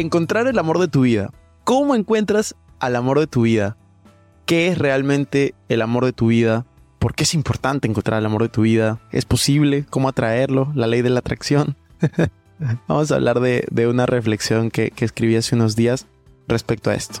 encontrar el amor de tu vida. ¿Cómo encuentras al amor de tu vida? ¿Qué es realmente el amor de tu vida? ¿Por qué es importante encontrar el amor de tu vida? ¿Es posible? ¿Cómo atraerlo? ¿La ley de la atracción? Vamos a hablar de, una reflexión que, que escribí hace unos días respecto a esto.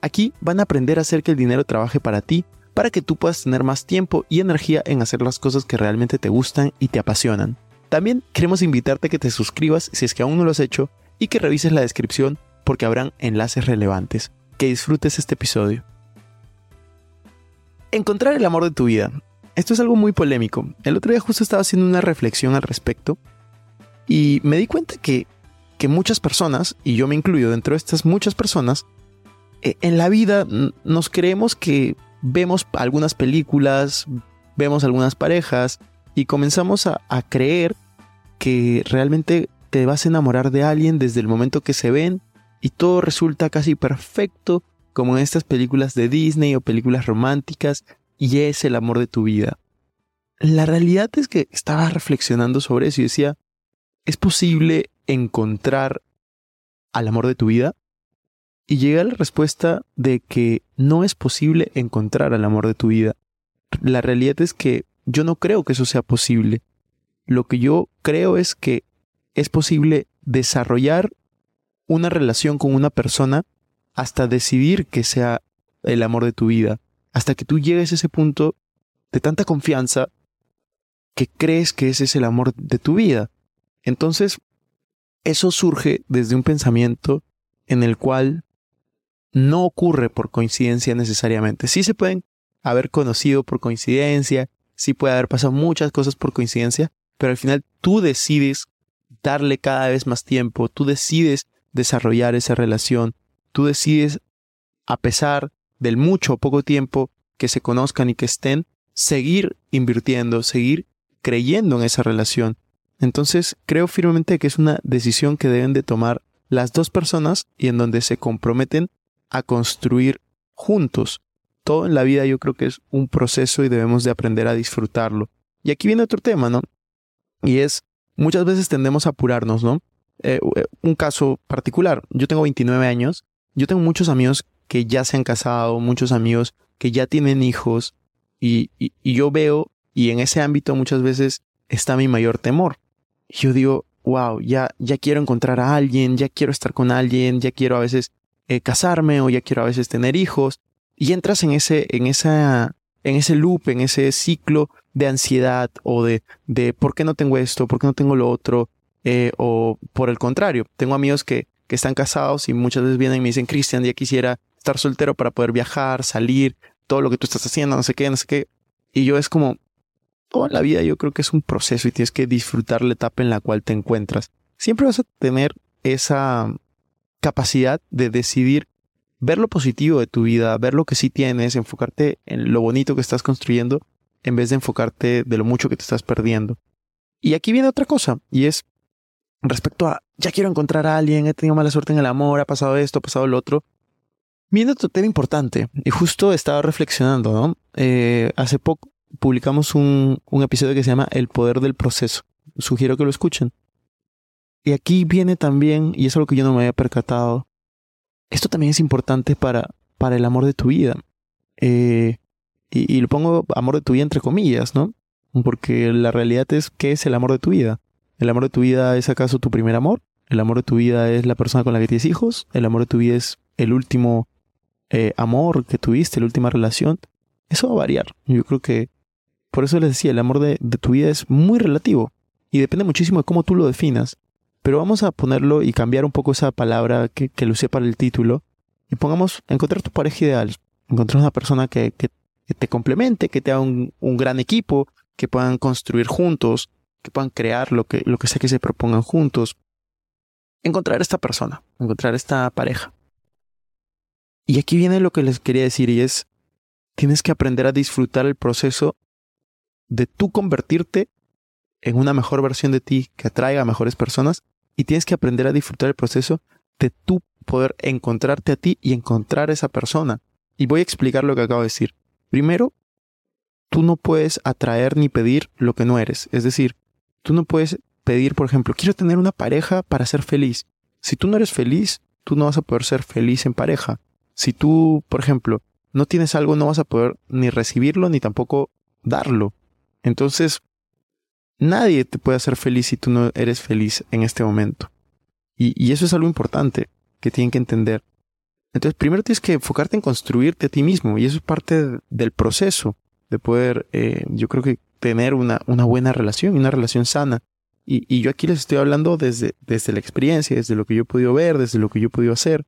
Aquí van a aprender a hacer que el dinero trabaje para ti, para que tú puedas tener más tiempo y energía en hacer las cosas que realmente te gustan y te apasionan. También queremos invitarte a que te suscribas si es que aún no lo has hecho y que revises la descripción porque habrán enlaces relevantes. Que disfrutes este episodio. Encontrar el amor de tu vida. Esto es algo muy polémico. El otro día justo estaba haciendo una reflexión al respecto y me di cuenta que, que muchas personas, y yo me incluyo dentro de estas muchas personas, en la vida nos creemos que vemos algunas películas, vemos algunas parejas y comenzamos a, creer que realmente te vas a enamorar de alguien desde el momento que se ven y todo resulta casi perfecto como en estas películas de Disney o películas románticas y es el amor de tu vida. La realidad es que estaba reflexionando sobre eso y decía, ¿es posible encontrar al amor de tu vida? Y llegué a la respuesta de que no es posible encontrar al amor de tu vida. La realidad es que yo no creo que eso sea posible. Lo que yo creo es que es posible desarrollar una relación con una persona hasta decidir que sea el amor de tu vida, hasta que tú llegues a ese punto de tanta confianza que crees que ese es el amor de tu vida. Entonces, eso surge desde un pensamiento en el cual no ocurre por coincidencia necesariamente. Sí se pueden haber conocido por coincidencia, sí puede haber pasado muchas cosas por coincidencia, pero al final tú decides darle cada vez más tiempo, tú decides desarrollar esa relación, tú decides, a pesar del mucho o poco tiempo que se conozcan y que estén, seguir invirtiendo, seguir creyendo en esa relación. Entonces creo firmemente que es una decisión que deben de tomar las dos personas y en donde se comprometen a construir juntos. Todo en la vida yo creo que es un proceso y debemos de aprender a disfrutarlo. Y aquí viene otro tema, ¿no? Y es, muchas veces tendemos a apurarnos, ¿no? Eh, eh, un caso particular, yo tengo 29 años, yo tengo muchos amigos que ya se han casado, muchos amigos que ya tienen hijos, y, y, yo veo, y en ese ámbito muchas veces está mi mayor temor. Yo digo, wow, ya, ya quiero encontrar a alguien, ya quiero estar con alguien, ya quiero a veces eh, casarme o ya quiero a veces tener hijos y entras en ese, en esa, en ese loop, en ese ciclo de ansiedad o de, de por qué no tengo esto, por qué no tengo lo otro, eh, o por el contrario, tengo amigos que, que están casados y muchas veces vienen y me dicen, Cristian, ya quisiera estar soltero para poder viajar, salir, todo lo que tú estás haciendo, no sé qué, no sé qué. Y yo es como, toda la vida yo creo que es un proceso y tienes que disfrutar la etapa en la cual te encuentras. Siempre vas a tener esa, capacidad de decidir ver lo positivo de tu vida, ver lo que sí tienes, enfocarte en lo bonito que estás construyendo, en vez de enfocarte de lo mucho que te estás perdiendo. Y aquí viene otra cosa, y es respecto a, ya quiero encontrar a alguien, he tenido mala suerte en el amor, ha pasado esto, ha pasado lo otro. Viene otro tema importante, y justo estaba reflexionando, ¿no? Eh, hace poco publicamos un, un episodio que se llama El poder del proceso. Sugiero que lo escuchen. Y aquí viene también, y eso es lo que yo no me había percatado, esto también es importante para, para el amor de tu vida. Eh, y, lo pongo amor de tu vida entre comillas, ¿no? Porque la realidad es, ¿qué es el amor de tu vida? ¿El amor de tu vida es acaso tu primer amor? ¿El amor de tu vida es la persona con la que tienes hijos? ¿El amor de tu vida es el último eh, amor que tuviste, la última relación? Eso va a variar. Yo creo que, por eso les decía, el amor de, de tu vida es muy relativo y depende muchísimo de cómo tú lo definas. Pero vamos a ponerlo y cambiar un poco esa palabra que, que lo usé para el título y pongamos encontrar tu pareja ideal, encontrar una persona que, que, te complemente, que te haga un, un, gran equipo, que puedan construir juntos, que puedan crear lo que, lo que sea que se propongan juntos. Encontrar esta persona, encontrar esta pareja. Y aquí viene lo que les quería decir y es, tienes que aprender a disfrutar el proceso de tú convertirte en una mejor versión de ti que atraiga a mejores personas y tienes que aprender a disfrutar el proceso de tú poder encontrarte a ti y encontrar a esa persona. Y voy a explicar lo que acabo de decir. Primero, tú no puedes atraer ni pedir lo que no eres. Es decir, tú no puedes pedir, por ejemplo, quiero tener una pareja para ser feliz. Si tú no eres feliz, tú no vas a poder ser feliz en pareja. Si tú, por ejemplo, no tienes algo, no vas a poder ni recibirlo ni tampoco darlo. Entonces, nadie te puede hacer feliz si tú no eres feliz en este momento. Y, eso es algo importante que tienen que entender. Entonces, primero tienes que enfocarte en construirte a ti mismo y eso es parte del proceso de poder, eh, yo creo que tener una, una buena relación y una relación sana. Y, yo aquí les estoy hablando desde, desde la experiencia, desde lo que yo he podido ver, desde lo que yo he podido hacer.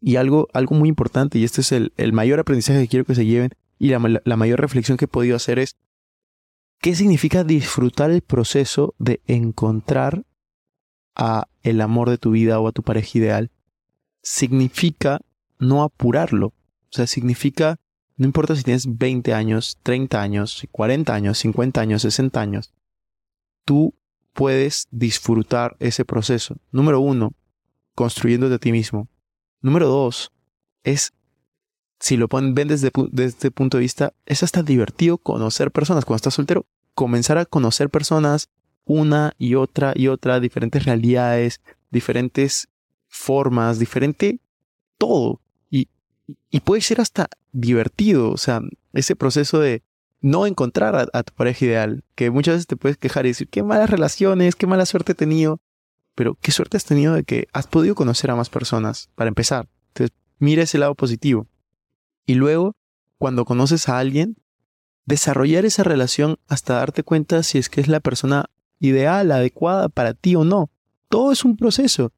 Y algo, algo muy importante, y este es el, el mayor aprendizaje que quiero que se lleven, y la, la mayor reflexión que he podido hacer es, ¿qué significa disfrutar el proceso de encontrar a el amor de tu vida o a tu pareja ideal? Significa no apurarlo. O sea, significa no importa si tienes 20 años, 30 años, 40 años, 50 años, 60 años, tú puedes disfrutar ese proceso. Número uno, construyéndote a ti mismo. Número dos, es, si lo ponen, ven desde, este punto de vista, es hasta divertido conocer personas. Cuando estás soltero, comenzar a conocer personas una y otra y otra, diferentes realidades, diferentes formas, diferente todo y puede ser hasta divertido, o sea, ese proceso de no encontrar a, tu pareja ideal, que muchas veces te puedes quejar y decir, qué malas relaciones, qué mala suerte he tenido, pero qué suerte has tenido de que has podido conocer a más personas, para empezar. Entonces, mira ese lado positivo. Y luego, cuando conoces a alguien, desarrollar esa relación hasta darte cuenta si es que es la persona ideal, adecuada para ti o no. Todo es un proceso.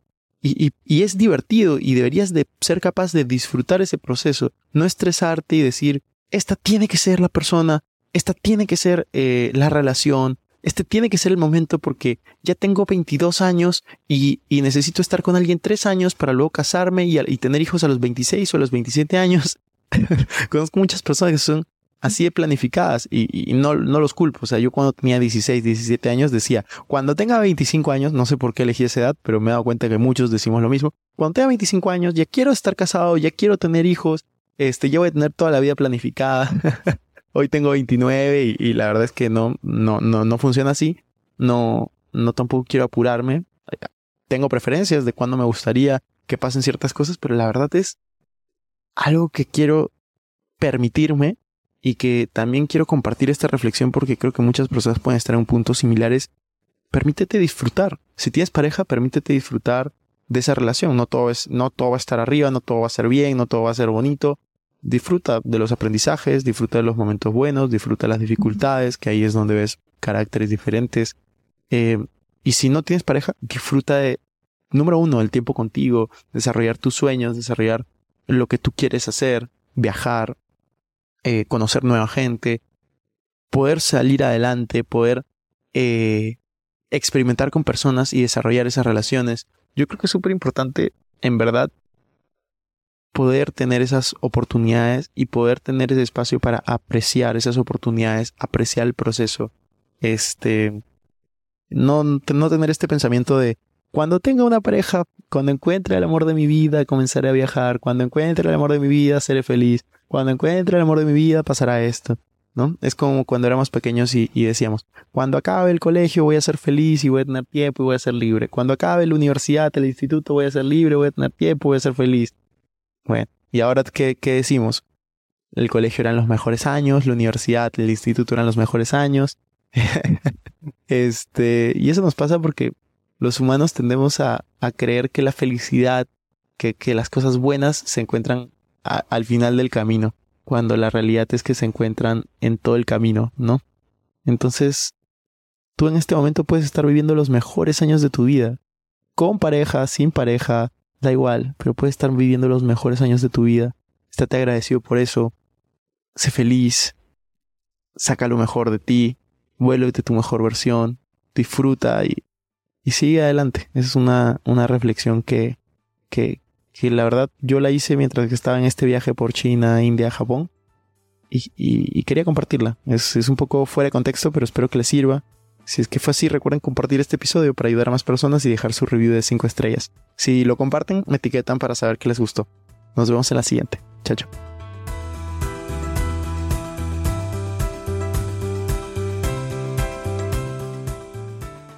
Y, es divertido y deberías de ser capaz de disfrutar ese proceso, no estresarte y decir, esta tiene que ser la persona, esta tiene que ser eh, la relación, este tiene que ser el momento porque ya tengo 22 años y, necesito estar con alguien 3 años para luego casarme y, y, tener hijos a los 26 o a los 27 años. Conozco muchas personas que son así de planificadas y, no, no los culpo. O sea, yo cuando tenía 16, 17 años decía, cuando tenga 25 años, no sé por qué elegí esa edad, pero me he dado cuenta que muchos decimos lo mismo. Cuando tenga 25 años, ya quiero estar casado, ya quiero tener hijos, este, ya voy a tener toda la vida planificada. Hoy tengo 29 y, la verdad es que no, no, no, no funciona así. No, no tampoco quiero apurarme. Tengo preferencias de cuándo me gustaría que pasen ciertas cosas, pero la verdad es algo que quiero permitirme y que también quiero compartir esta reflexión porque creo que muchas personas pueden estar en puntos similares. Permítete disfrutar. Si tienes pareja, permítete disfrutar de esa relación. No todo, es, no todo va a estar arriba, no todo va a ser bien, no todo va a ser bonito. Disfruta de los aprendizajes, disfruta de los momentos buenos, disfruta de las dificultades, que ahí es donde ves caracteres diferentes. Eh, y si no tienes pareja, disfruta de, número uno, el tiempo contigo, desarrollar tus sueños, desarrollar lo que tú quieres hacer, viajar, eh, conocer nueva gente, poder salir adelante, poder eh, experimentar con personas y desarrollar esas relaciones. Yo creo que es súper importante, en verdad, poder tener esas oportunidades y poder tener ese espacio para apreciar esas oportunidades, apreciar el proceso. Este, no, no tener este pensamiento de cuando tenga una pareja, cuando encuentre el amor de mi vida, comenzaré a viajar, cuando encuentre el amor de mi vida, seré feliz. Cuando encuentre el amor de mi vida pasará esto, ¿no? Es como cuando éramos pequeños y, decíamos, cuando acabe el colegio voy a ser feliz y voy a tener tiempo y voy a ser libre. Cuando acabe la universidad, el instituto voy a ser libre, voy a tener tiempo, voy a ser feliz. Bueno, ¿y ahora qué, qué decimos? El colegio eran los mejores años, la universidad, el instituto eran los mejores años. este, y eso nos pasa porque los humanos tendemos a, a creer que la felicidad, que, que, las cosas buenas se encuentran al final del camino, cuando la realidad es que se encuentran en todo el camino, ¿no? Entonces, tú en este momento puedes estar viviendo los mejores años de tu vida, con pareja, sin pareja, da igual, pero puedes estar viviendo los mejores años de tu vida. Estate agradecido por eso. Sé feliz. Saca lo mejor de ti. vuélvete tu mejor versión, disfruta y, y sigue adelante. Esa es una, una reflexión que, que, que la verdad yo la hice mientras que estaba en este viaje por China, India, Japón. Y, y, quería compartirla. Es, es, un poco fuera de contexto, pero espero que les sirva. Si es que fue así, recuerden compartir este episodio para ayudar a más personas y dejar su review de 5 estrellas. Si lo comparten, me etiquetan para saber que les gustó. Nos vemos en la siguiente. Chao, chao.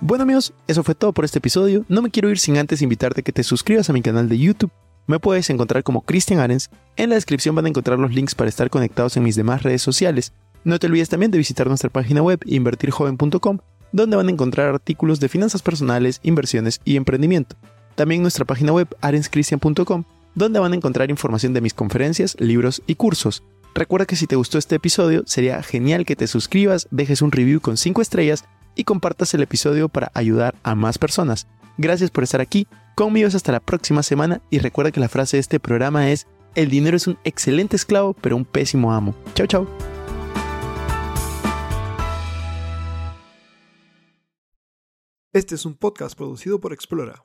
Bueno amigos, eso fue todo por este episodio. No me quiero ir sin antes invitarte a que te suscribas a mi canal de YouTube. Me puedes encontrar como Cristian Arens. En la descripción van a encontrar los links para estar conectados en mis demás redes sociales. No te olvides también de visitar nuestra página web invertirjoven.com, donde van a encontrar artículos de finanzas personales, inversiones y emprendimiento. También nuestra página web arenscristian.com, donde van a encontrar información de mis conferencias, libros y cursos. Recuerda que si te gustó este episodio, sería genial que te suscribas, dejes un review con 5 estrellas y compartas el episodio para ayudar a más personas. Gracias por estar aquí, conmigo hasta la próxima semana y recuerda que la frase de este programa es, el dinero es un excelente esclavo pero un pésimo amo. Chao, chao. Este es un podcast producido por Explora.